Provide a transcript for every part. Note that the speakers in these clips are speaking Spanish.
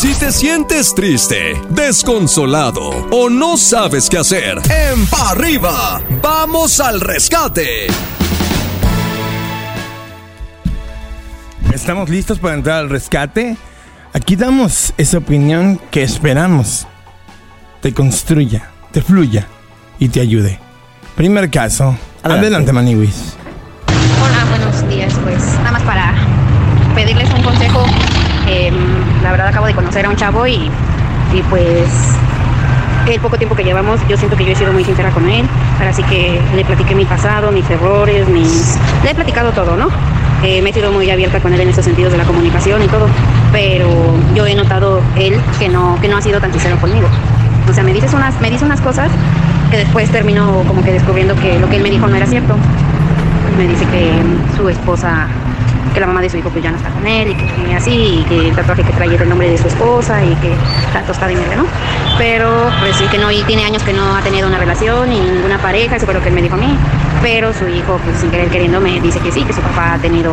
Si te sientes triste, desconsolado o no sabes qué hacer, en pa arriba, vamos al rescate. ¿Estamos listos para entrar al rescate? Aquí damos esa opinión que esperamos te construya, te fluya y te ayude. Primer caso. Adelante, Maniwis. Hola, buenos días. Pues nada más para pedirles un consejo. Em, la verdad acabo de conocer a un chavo y, y pues el poco tiempo que llevamos, yo siento que yo he sido muy sincera con él. Así que le platiqué mi pasado, mis errores, mis... Le he platicado todo, ¿no? Eh, me he sido muy abierta con él en esos sentidos de la comunicación y todo. Pero yo he notado él que no, que no ha sido tan sincero conmigo. O sea, me, dices unas, me dice unas cosas que después termino como que descubriendo que lo que él me dijo no era cierto. Me dice que su esposa, que la mamá de su hijo pues ya no está con él y que así, y que el tatuaje que trae es el nombre de su esposa y que está tostada y media, ¿no? Pero pues sí que no, y tiene años que no ha tenido una relación ni ninguna pareja, eso fue lo que él me dijo a mí. Pero su hijo, pues sin querer queriendo, me dice que sí, que su papá ha tenido,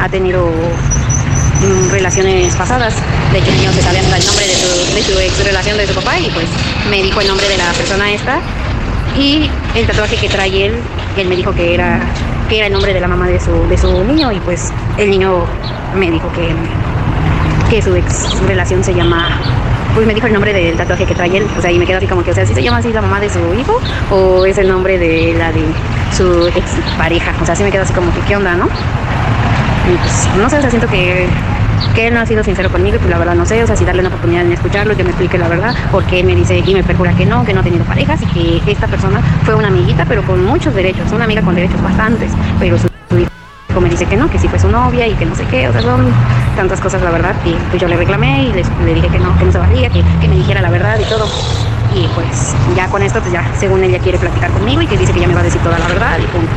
ha tenido mm, relaciones pasadas. De hecho, el niño se sabía hasta el nombre de su, de su ex relación de su papá y pues me dijo el nombre de la persona esta. Y el tatuaje que trae él, él me dijo que era, era el nombre de la mamá de su, de su niño y pues el niño me dijo que, que su ex relación se llama pues me dijo el nombre del tatuaje que trae él, o sea, y me quedo así como que, o sea, ¿sí se llama así la mamá de su hijo o es el nombre de la de su ex pareja? O sea, sí me quedo así como que, ¿qué onda, no? Pues, no sé, o sea, siento que, que él no ha sido sincero conmigo y pues la verdad no sé, o sea, si darle una oportunidad en escucharlo, que me explique la verdad, porque él me dice y me perjura que no, que no ha tenido parejas y que esta persona fue una amiguita, pero con muchos derechos, una amiga con derechos bastantes, pero su, su hijo me dice que no, que sí fue su novia y que no sé qué, o sea, son tantas cosas la verdad, y pues yo le reclamé y le dije que no, que no se valía, que, que me dijera la verdad y todo. Y pues ya con esto, pues ya, según ella quiere platicar conmigo y que dice que ya me va a decir toda la verdad y punto.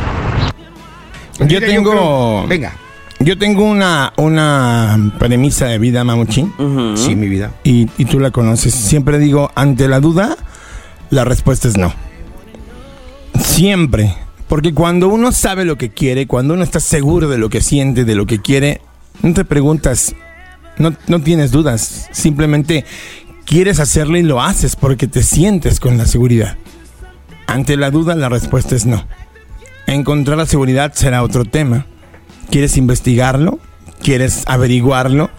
Yo tengo. venga. Yo tengo una, una premisa de vida, Mamuchi. Sí, mi vida. y, y tú la conoces. Siempre digo, ante la duda, la respuesta es no. Siempre. Porque cuando uno sabe lo que quiere, cuando uno está seguro de lo que siente, de lo que quiere, no te preguntas, no, no tienes dudas. Simplemente quieres hacerlo y lo haces porque te sientes con la seguridad. Ante la duda, la respuesta es no. Encontrar la seguridad será otro tema. ¿Quieres investigarlo? ¿Quieres averiguarlo?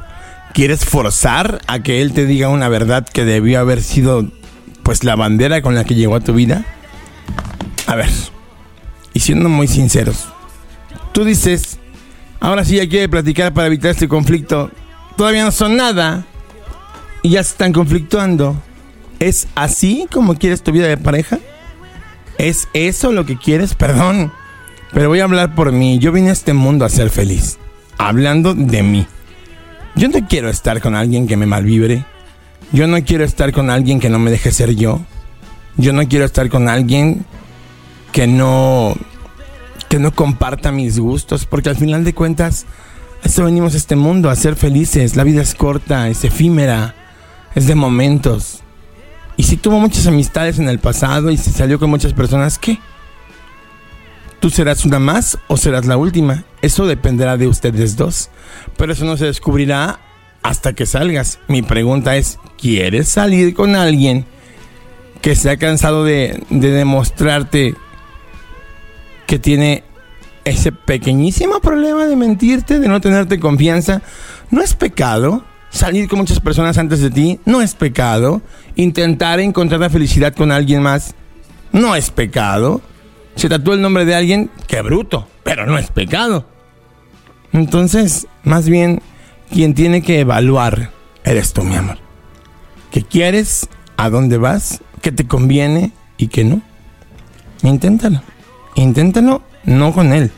¿Quieres forzar a que él te diga una verdad que debió haber sido pues la bandera con la que llegó a tu vida? A ver, y siendo muy sinceros, tú dices, ahora sí ya quiere platicar para evitar este conflicto, todavía no son nada y ya se están conflictuando. ¿Es así como quieres tu vida de pareja? ¿Es eso lo que quieres? Perdón, pero voy a hablar por mí. Yo vine a este mundo a ser feliz, hablando de mí. Yo no quiero estar con alguien que me malvibre. Yo no quiero estar con alguien que no me deje ser yo. Yo no quiero estar con alguien que no que no comparta mis gustos, porque al final de cuentas a eso venimos a este mundo, a ser felices. La vida es corta, es efímera, es de momentos. Y si tuvo muchas amistades en el pasado y se salió con muchas personas, ¿qué? ¿Tú serás una más o serás la última? Eso dependerá de ustedes dos. Pero eso no se descubrirá hasta que salgas. Mi pregunta es, ¿quieres salir con alguien que se ha cansado de, de demostrarte que tiene ese pequeñísimo problema de mentirte, de no tenerte confianza? No es pecado. Salir con muchas personas antes de ti no es pecado. Intentar encontrar la felicidad con alguien más no es pecado. Se tatuó el nombre de alguien, qué bruto, pero no es pecado. Entonces, más bien, quien tiene que evaluar eres tú, mi amor. ¿Qué quieres? ¿A dónde vas? ¿Qué te conviene y qué no? Inténtalo. Inténtalo no con él.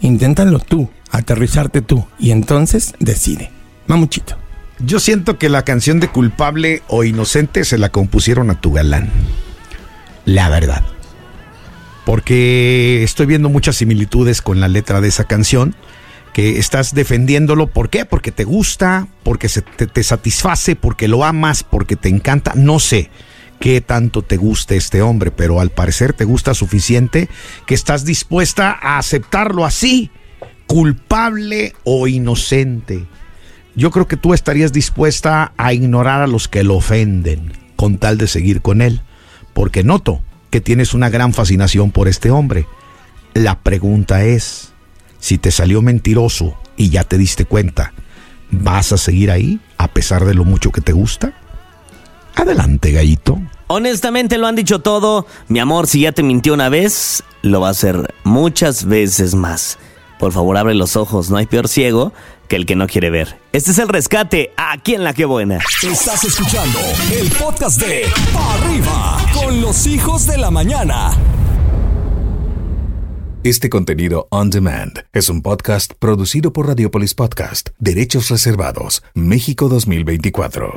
Inténtalo tú, aterrizarte tú. Y entonces decide. Mamuchito. Yo siento que la canción de culpable o inocente se la compusieron a tu galán. La verdad. Porque estoy viendo muchas similitudes con la letra de esa canción. Que estás defendiéndolo. ¿Por qué? Porque te gusta, porque se te, te satisface, porque lo amas, porque te encanta. No sé qué tanto te guste este hombre, pero al parecer te gusta suficiente que estás dispuesta a aceptarlo así, culpable o inocente. yo creo que tú estarías dispuesta a ignorar a los que lo ofenden con tal de seguir con él, porque noto que tienes una gran fascinación por este hombre. La pregunta es, si te salió mentiroso y ya te diste cuenta, ¿vas a seguir ahí a pesar de lo mucho que te gusta? Adelante, gallito. Honestamente lo han dicho todo. Mi amor, si ya te mintió una vez, lo va a hacer muchas veces más. Por favor, abre los ojos. No hay peor ciego que el que no quiere ver. Este es el rescate aquí en La Que Buena. Estás escuchando el podcast de Pa' Arriba con los hijos de la mañana. Este contenido on demand es un podcast producido por Radiopolis Podcast, Derechos Reservados, México 2024.